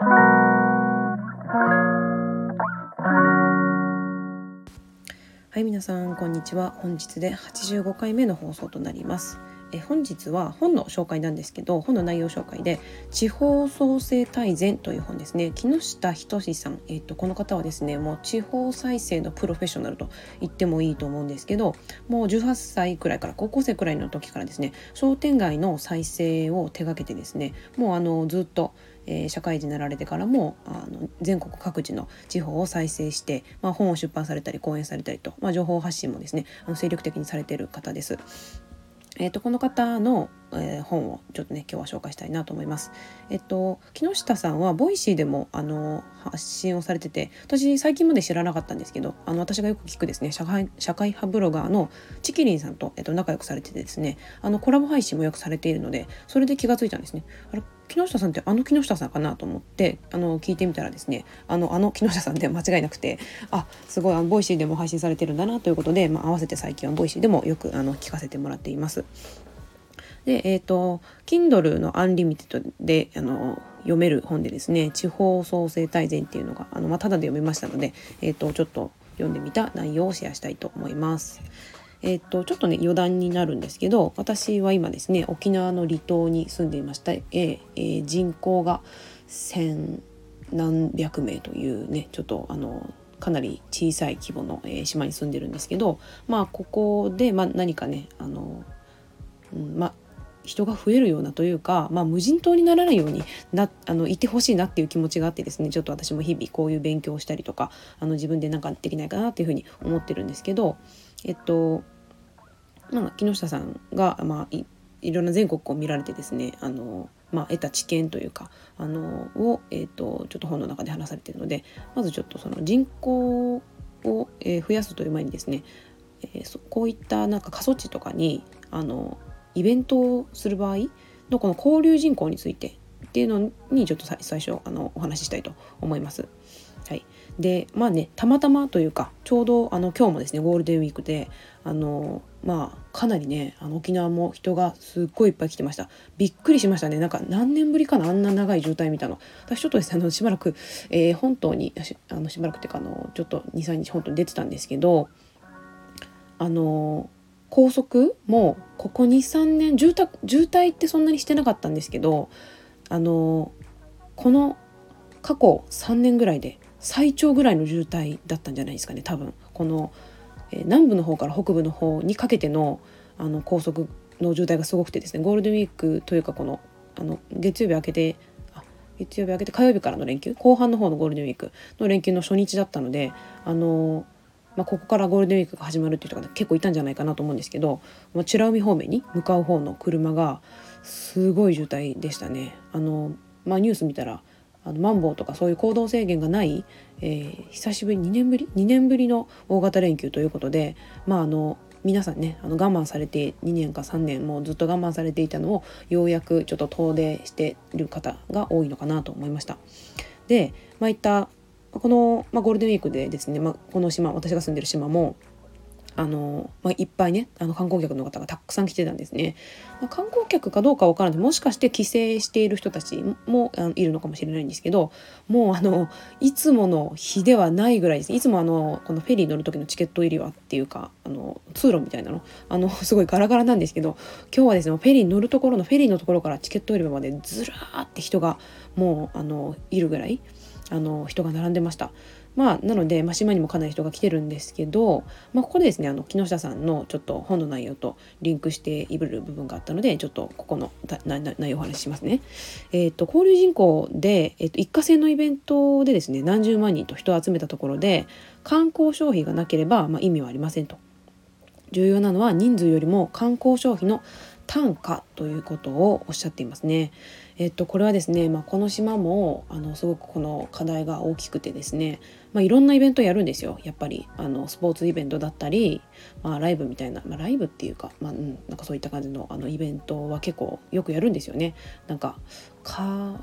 はい皆さんこんにちは。本日で85回目の放送となります。え本日は本の紹介なんですけど本の内容紹介で「地方創生大全」という本ですね木下仁さん、えーと、この方はですねもう地方再生のプロフェッショナルと言ってもいいと思うんですけどもう18歳くらいから高校生くらいの時からですね商店街の再生を手がけてですねもうあのずっとえ、社会人になられてからもあの全国各地の地方を再生して、まあ、本を出版されたり講演されたりと、まあ、情報発信もですねあの精力的にされている方です。えーと、この方の、えー、本をちょっとね今日は紹介したいなと思います。えっ、と木下さんはボイシーでもあの発信をされてて私最近まで知らなかったんですけどあの私がよく聞くですね社会社会派ブロガーのちきりんさんと,、えーと仲良くされててですねあのコラボ配信もよくされているのでそれで気がついたんですね。あれ木下さんってあの木下さんかなと思ってあの聞いてみたらですねあのあの木下さんで間違いなくてあすごいあのボイシーでも配信されてるんだなということで、まあ、合わせて最近はボイシーでもよくあの聞かせてもらっています。で、えっ、ー、と Kindle のアンリミテッドであの読める本でですね地方創生大全っていうのがあの、まあ、ただで読めましたので、えーとちょっと読んでみた内容をシェアしたいと思います。えっとちょっとね余談になるんですけど私は今ですね沖縄の離島に住んでいました、ええー、人口が千何百名というねちょっとあのかなり小さい規模の、えー、島に住んでるんですけどまあここで、まあ、何かねあの、うん、まあ人が増えるようなというか、まあ、無人島にならないようになあのいてほしいなっていう気持ちがあってですねちょっと私も日々こういう勉強をしたりとかあの自分で何かできないかなっていうふうに思ってるんですけどえっとまあ、木下さんが、まあ、いいろんな全国を見られてですねあの、まあ、得た知見というかあのを、えーと、ちょっと本の中で話されているのでまずちょっとその人口を、えー、増やすという前にですね、えー、こういったなんか過疎地とかにあのイベントをする場合のこの交流人口についてっていうのにちょっと最初あのお話ししたいと思います。はい、でまあねたまたまというかちょうどあの今日もですねゴールデンウィークであのまあかなりねあの沖縄も人がすっごいいっぱい来てました。びっくりしましたね。なんか何年ぶりかなあんな長い渋滞見たの。私ちょっとですねあのしばらく、えー、本島にあのしばらくっていうかあのちょっと23日本当に出てたんですけどあの高速もここ23年渋滞渋滞ってそんなにしてなかったんですけどあのこの過去3年ぐらいで最長ぐらいの渋滞だったんじゃないですかね多分。この、えー、南部の方から北部の方にかけてのあの高速の渋滞がすごくてですねゴールデンウィークというかこのあの月曜日明けてあ月曜日明けて火曜日からの連休後半の方のゴールデンウィークの連休の初日だったのであのまあ、ここからゴールデンウィークが始まるっていう人が結構いたんじゃないかなと思うんですけど、美ら海方面に向かう方の車がすごい渋滞でしたね。あのまあ、ニュース見たらあのマンボウとかそういう行動制限がない、えー、久しぶり2年ぶり2年ぶりの大型連休ということでまああの皆さんねあの我慢されて2年か3年もうずっと我慢されていたのをようやくちょっと遠出してる方が多いのかなと思いました。で、まあ、いったこの、まあ、ゴールデンウィークでですね、まあ、この島私が住んでる島もあの、まあ、いっぱいねあの観光客の方がたくさん来てたんですね。まあ、観光客かどうかわからない。もしかして帰省している人たちもあのいるのかもしれないんですけどもうあのいつもの日ではないぐらいです。ねいつもあのこのフェリー乗る時のチケット入りはっていうかあの通路みたいなの。あの すごいガラガラなんですけど今日はですねフェリー乗るところのフェリーのところからチケット売り場までずらーって人がもうあのいるぐらい。あの人が並んでました。まあ、なので、まあ、島にもかなり人が来てるんですけど、まあ、ここでですねあの木下さんのちょっと本の内容とリンクしている部分があったのでちょっとここの内容をお話ししますね。えーと、交流人口で、えーと、一過性のイベントでですね何十万人と人を集めたところで観光消費がなければ、まあ、意味はありませんと。重要なのは人数よりも観光消費の単価ということをおっしゃっていますね。えっと、これはですね、まあ、この島もあのすごくこの課題が大きくてですね、まあ、いろんなイベントやるんですよやっぱりあのスポーツイベントだったり、まあ、ライブみたいな、まあ、ライブっていうか、まあうん、なんかそういった感じのあのイベントは結構よくやるんですよね。なんかカ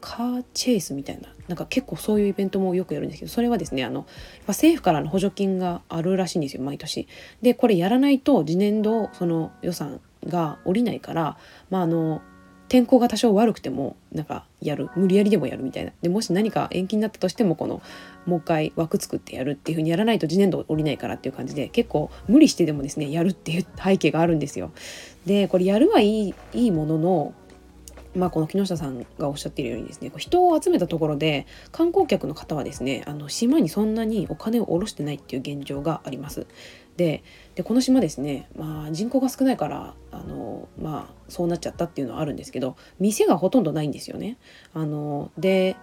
カーチェイスみたいななんか結構そういうイベントもよくやるんですけどそれはですねあの政府からの補助金があるらしいんですよ毎年。でこれやらないと次年度その予算が下りないからまああの天候が多少悪くてもなんかやる無理やりでもやるみたいなでもし何か延期になったとしてもこのもう一回枠作ってやるっていう風にやらないと次年度降りないからっていう感じで結構無理してでもですねやるっていう背景があるんですよ。でこれやるはいいいいもののまあ、この木下さんがおっしゃっているようにですね人を集めたところで観光客の方はですねあの島にそんなにお金を下ろしてないっていう現状があります。でこの島ですね、まあ、人口が少ないからあの、まあ、そうなっちゃったっていうのはあるんですけど店がほとんどないんですよね。あので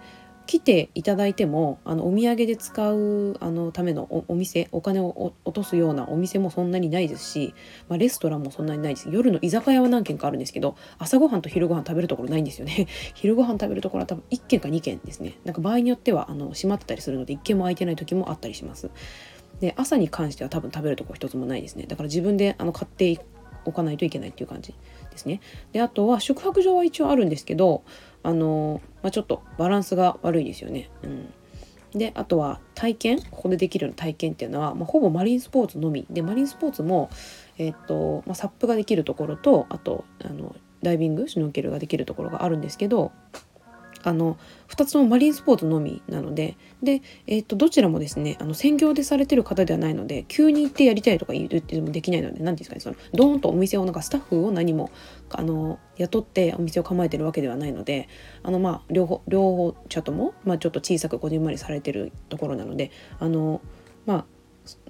来ていただいてもあのお土産で使うあのためのお店お金を落とすようなお店もそんなにないですし、まあ、レストランもそんなにないです。夜の居酒屋は何軒かあるんですけど朝ごはんと昼ごはん食べるところないんですよね。昼ごはん食べるところは多分1軒か2軒ですね。なんか場合によってはあの閉まってたりするので1軒も空いてない時もあったりします。で朝に関しては多分食べるところ一つもないですね。だから自分であの買っておかないといけないっていう感じ。ですね。であとは宿泊場は一応あるんですけどあの、まあ、ちょっとバランスが悪いですよね。うん。であとは体験？ここでできるような体験っていうのは、まあ、ほぼマリンスポーツのみ。でマリンスポーツも、えー、っとまあ、サップができるところとあとあのダイビング？シュノーケルができるところがあるんですけどあの2つともマリンスポーツのみなのでで、えー、とどちらもですねあの専業でされてる方ではないので急に行ってやりたいとか言ってもできないので何て言うんですかねそのドーンとお店をなんかスタッフを何もあの雇ってお店を構えてるわけではないのであのまあ両方両方茶とも、まあ、ちょっと小さくこじんまりされてるところなのであのまあ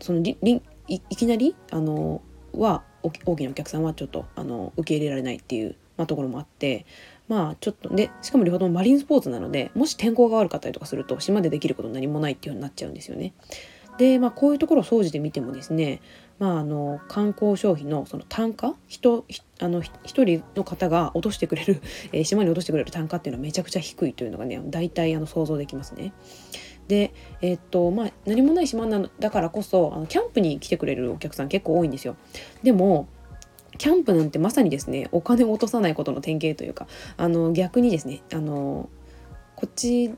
そのりりいきなりあのは大きなお客さんはちょっとあの受け入れられないっていう、まあ、ところもあってまあちょっとでしかも両方ともマリンスポーツなのでもし天候が悪かったりとかすると島でできること何もないっていうようになっちゃうんですよね。でまあこういうところを掃除で見てもですねまあ、あの観光消費のその単価？人あの一人の方が落としてくれる、え、島に落としてくれる単価っていうのはめちゃくちゃ低いというのがね大体あの想像できますね。で、えー、っとまあ、何もない島なのだからこそあのキャンプに来てくれるお客さん結構多いんですよ。でもキャンプなんてまさにですねお金を落とさないことの典型というかあの逆にですねあのこっち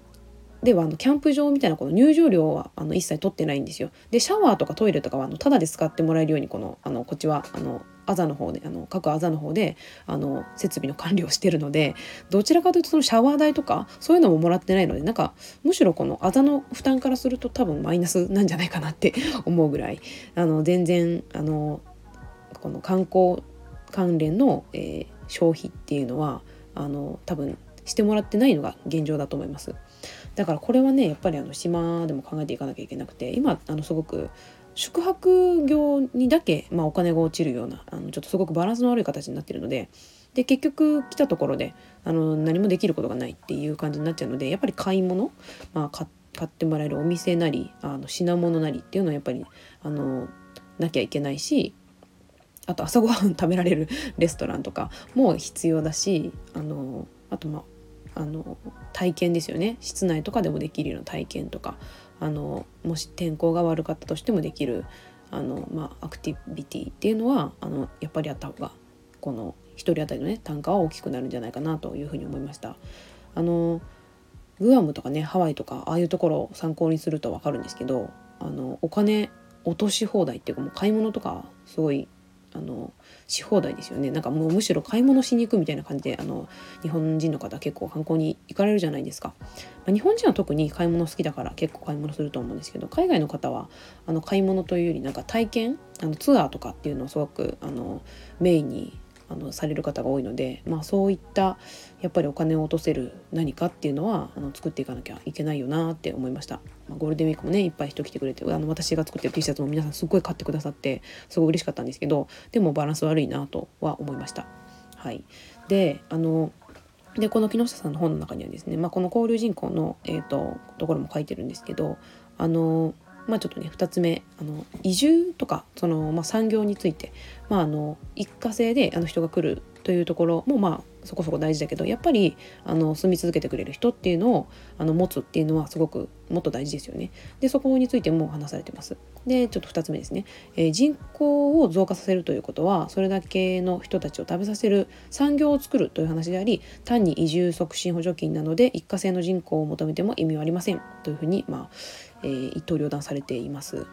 ではあのキャンプ場みたいなこの入場料はあの一切取ってないんですよ。でシャワーとかトイレとかはあのタダで使ってもらえるようにこのあのこっちはあのあざの方であの各あざの方であの設備の管理をしてるのでどちらかというとそのシャワー代とかそういうのももらってないのでなんかむしろこのあざの負担からすると多分マイナスなんじゃないかなって思うぐらいあの全然あのこの観光関連の、えー、消費っていうのはあの多分してもらってないのが現状だと思います。だからこれはねやっぱりあの島でも考えていかなきゃいけなくて今あのすごく宿泊業にだけ、まあ、お金が落ちるようなあのちょっとすごくバランスの悪い形になってるのでで結局来たところであの何もできることがないっていう感じになっちゃうのでやっぱり買い物、まあ、買ってもらえるお店なりあの品物なりっていうのはやっぱりあのなきゃいけないしあと朝ごはん食べられる レストランとかも必要だしあのあとまあの体験ですよね室内とかでもできるような体験とかあのもし天候が悪かったとしてもできるあの、ま、アクティビティっていうのはあのやっぱりあった方がこの1人当たりのね単価は大きくなるんじゃないかなというふうに思いました。あのグアムとかねハワイとかああいうところを参考にすると分かるんですけどあのお金落とし放題っていうかもう買い物とかすごいあのし放題ですよね。なんかもうむしろ買い物しに行くみたいな感じであの日本人の方結構観光に行かれるじゃないですか、まあ、日本人は特に買い物好きだから結構買い物すると思うんですけど海外の方はあの買い物というよりなんか体験あのツアーとかっていうのをすごくあのメインにあのされる方が多いので、まあ、そういったやっぱりお金を落とせる何かっていうのはあの作っていかなきゃいけないよなって思いました、まあ、ゴールデンウィークもねいっぱい人来てくれてあの私が作ってる T シャツも皆さんすっごい買ってくださってすごい嬉しかったんですけどでもバランス悪いなとは思いました。はい、であのでこの木下さんの本の中にはですね、まあ、この交流人口の、えーと、ところも書いてるんですけどあのまあ、ちょっとね2つ目あの移住とかその、まあ、産業について、まあ、あの一過性であの人が来るというところもまあそこそこ大事だけどやっぱりあの住み続けてくれる人っていうのをあの持つっていうのはすごくもっと大事ですよね。でそこについても話されてます。でちょっと2つ目ですね、えー、人口を増加させるということはそれだけの人たちを食べさせる産業を作るという話であり単に移住促進補助金なので一過性の人口を求めても意味はありませんというふうに、まあえー、一刀両断されています。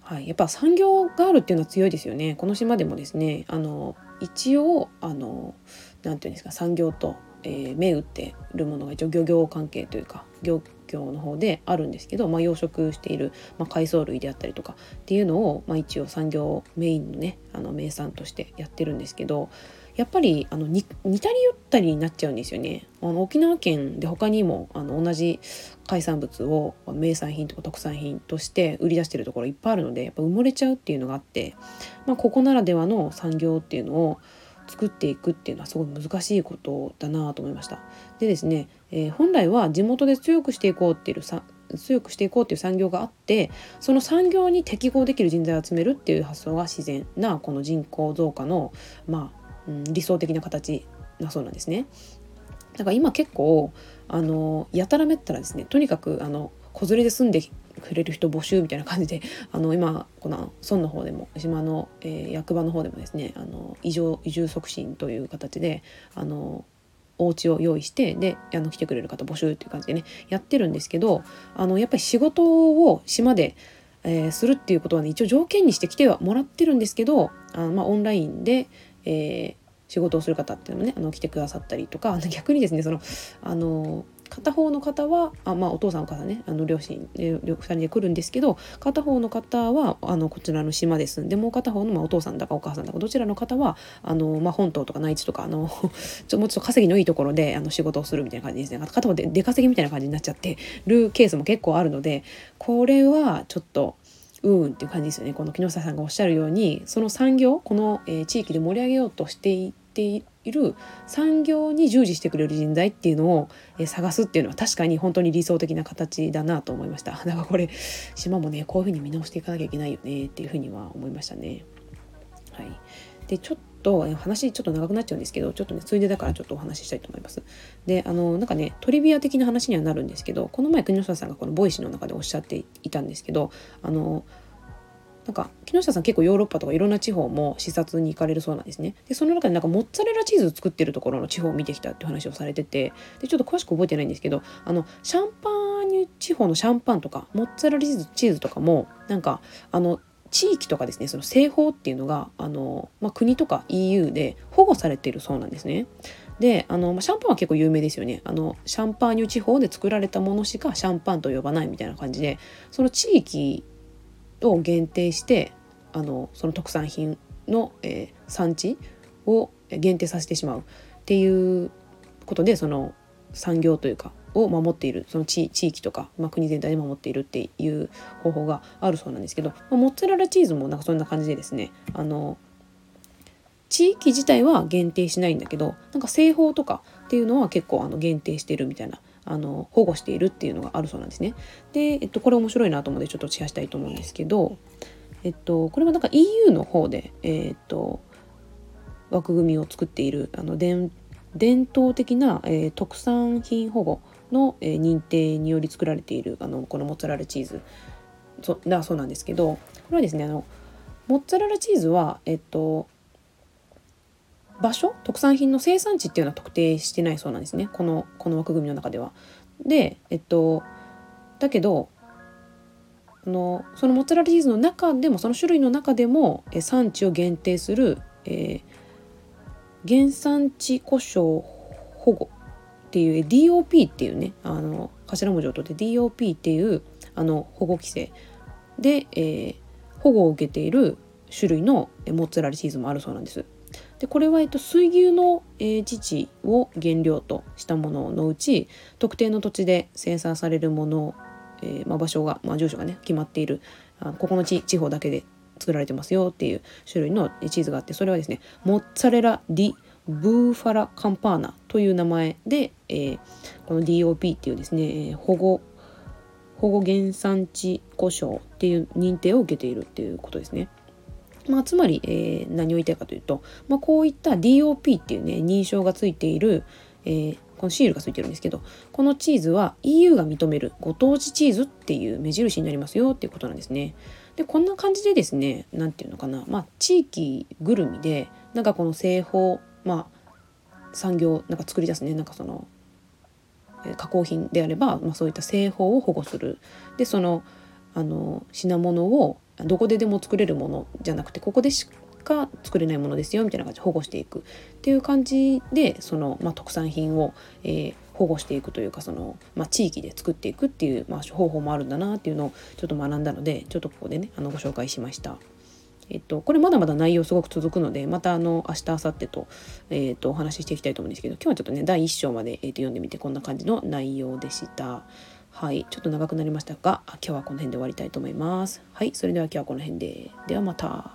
はい、やっぱ産業があるっていうのは強いですよね。この島でもですねあの一応あの何ていうんですか産業と、えー、銘打ってるものが一応漁業関係というか漁業の方であるんですけど、まあ、養殖している、まあ、海藻類であったりとかっていうのを、まあ、一応産業メインのねあの名産としてやってるんですけどやっぱりあの似たり寄ったりになっちゃうんですよね。あの沖縄県で他にもあの同じ海産物を名産品とか特産品として売り出してるところいっぱいあるのでやっぱ埋もれちゃうっていうのがあって、まあ、ここならではの産業っていうのを作っていくっていうのはすごい難しいことだなと思いました。でですね、えー、本来は地元で強くしていこうっていうさ強くしていこうっていう産業があってその産業に適合できる人材を集めるっていう発想が自然なこの人口増加のまあうん、理想的な形なそうなんですね。だから今結構あのやたらめったらですねとにかくあの子連れで住んでくれる人募集みたいな感じで あの今この村の方でも島の、えー、役場の方でもですねあの移住移住促進という形であのお家を用意してであの来てくれる方募集っていう感じでねやってるんですけどあのやっぱり仕事を島で、えー、するっていうことはね一応条件にして来てはもらってるんですけどあの、まあ、オンラインで、えー、仕事をする方っていうのもねあの来てくださったりとか逆にですねそのあの片方の方はあ、まあ、お父さんお母さんねあの両親2人で来るんですけど片方の方はあのこちらの島で住んでもう片方の、まあ、お父さんだかお母さんだかどちらの方はあの、まあ、本島とか内地とかあの ちょもうちょっと稼ぎのいいところであの仕事をするみたいな感じですね片方で出稼ぎみたいな感じになっちゃってるケースも結構あるのでこれはちょっと。うんっていう感じですよねこの木下さんがおっしゃるようにその産業この、えー、地域で盛り上げようとしていてている産業に従事してくれる人材っていうのを、え、探すっていうのは確かに本当に理想的な形だなと思いました だからこれ島もねこういうふうに見直していかなきゃいけないよねっていうふうには思いましたね。はい、でちょっと話ちょっと長くなっちゃうんですけどちょっとねついでだからちょっとお話ししたいと思います。であのなんかねトリビア的な話にはなるんですけどこの前木下さんがこのボイシーの中でおっしゃっていたんですけどあのなんか木下さん結構ヨーロッパとかいろんな地方も視察に行かれるそうなんですね。でその中でなんかモッツァレラチーズ作ってるところの地方を見てきたって話をされててでちょっと詳しく覚えてないんですけどあのシャンパーニュ地方のシャンパンとかモッツァレラチーズチーズとかもなんかあの地域とかですねその製法っていうのがあの、まあ、国とか EU で保護されているそうなんですね。であの、まあ、シャンパンは結構有名ですよねあのシャンパーニュ地方で作られたものしかシャンパンと呼ばないみたいな感じでその地域を限定してあのその特産品の、えー、産地を限定させてしまうっていうことでその産業というかを守っているその地域とか、まあ、国全体で守っているっていう方法があるそうなんですけど、まあ、モッツァレラチーズもなんかそんな感じでですねあの地域自体は限定しないんだけどなんか製法とかっていうのは結構あの限定してるみたいなあの保護しているっていうのがあるそうなんですね。で、えっと、これ面白いなと思ってちょっとシェアしたいと思うんですけど、えっと、これはなんか EU の方で、えっと、枠組みを作っているあの伝統的な、えー、特産品保護の、えー、認定により作られているあのこのモッツァレラチーズそだそうなんですけどこれはですねあのモッツァレラチーズは、えっと、場所？特産品の生産地っていうのは特定してないそうなんですねこのこの枠組みの中では。でえっとだけどのそのモッツァレラチーズの中でもその種類の中でもえ産地を限定する、えー、原産地故障保護っていう DOP っていうねあの頭文字を取って DOP っていうあの保護規制で、えー、保護を受けている種類のモッツァレラチーズもあるそうなんです。でこれは、えっと、水牛の、えー、乳を原料としたもののうち特定の土地で生産されるもの、えーまあ、場所が、まあ、住所がね決まっているあここの地地方だけで作られてますよっていう種類のチーズがあってそれはですねモッツァレラ・ディ・ブーファラ・カンパーナという名前で、えー、この DOP っていうですね保護保護原産地故障っていう認定を受けているっていうことですね。まあ、つまり、えー、何を言いたいかというと、まあ、こういった DOP っていうね認証がついている、えー、このシールがついてるんですけどこのチーズは EU が認めるご当地チーズっていう目印になりますよっていうことなんですね。でこんな感じでですね何て言うのかな、まあ、地域ぐるみでなんかこの製法まあ産業なんか作り出すねなんかその加工品であれば、まあ、そういった製法を保護するでそのあの品物をどこででも作れるものじゃなくてここでしか作れないものですよみたいな感じで保護していくっていう感じでその、まあ、特産品を、えー、保護していくというかその、まあ、地域で作っていくっていう、まあ、方法もあるんだなっていうのをちょっと学んだのでちょっとここでねあのご紹介しました。えっと、これまだまだ内容すごく続くのでまたあの明日明後日と,、えー、とお話ししていきたいと思うんですけど今日はちょっとね第1章まで、えー、と読んでみてこんな感じの内容でした。はい、ちょっと長くなりましたが、今日はこの辺で終わりたいと思います。はい、それでは今日はこの辺で。ではまた。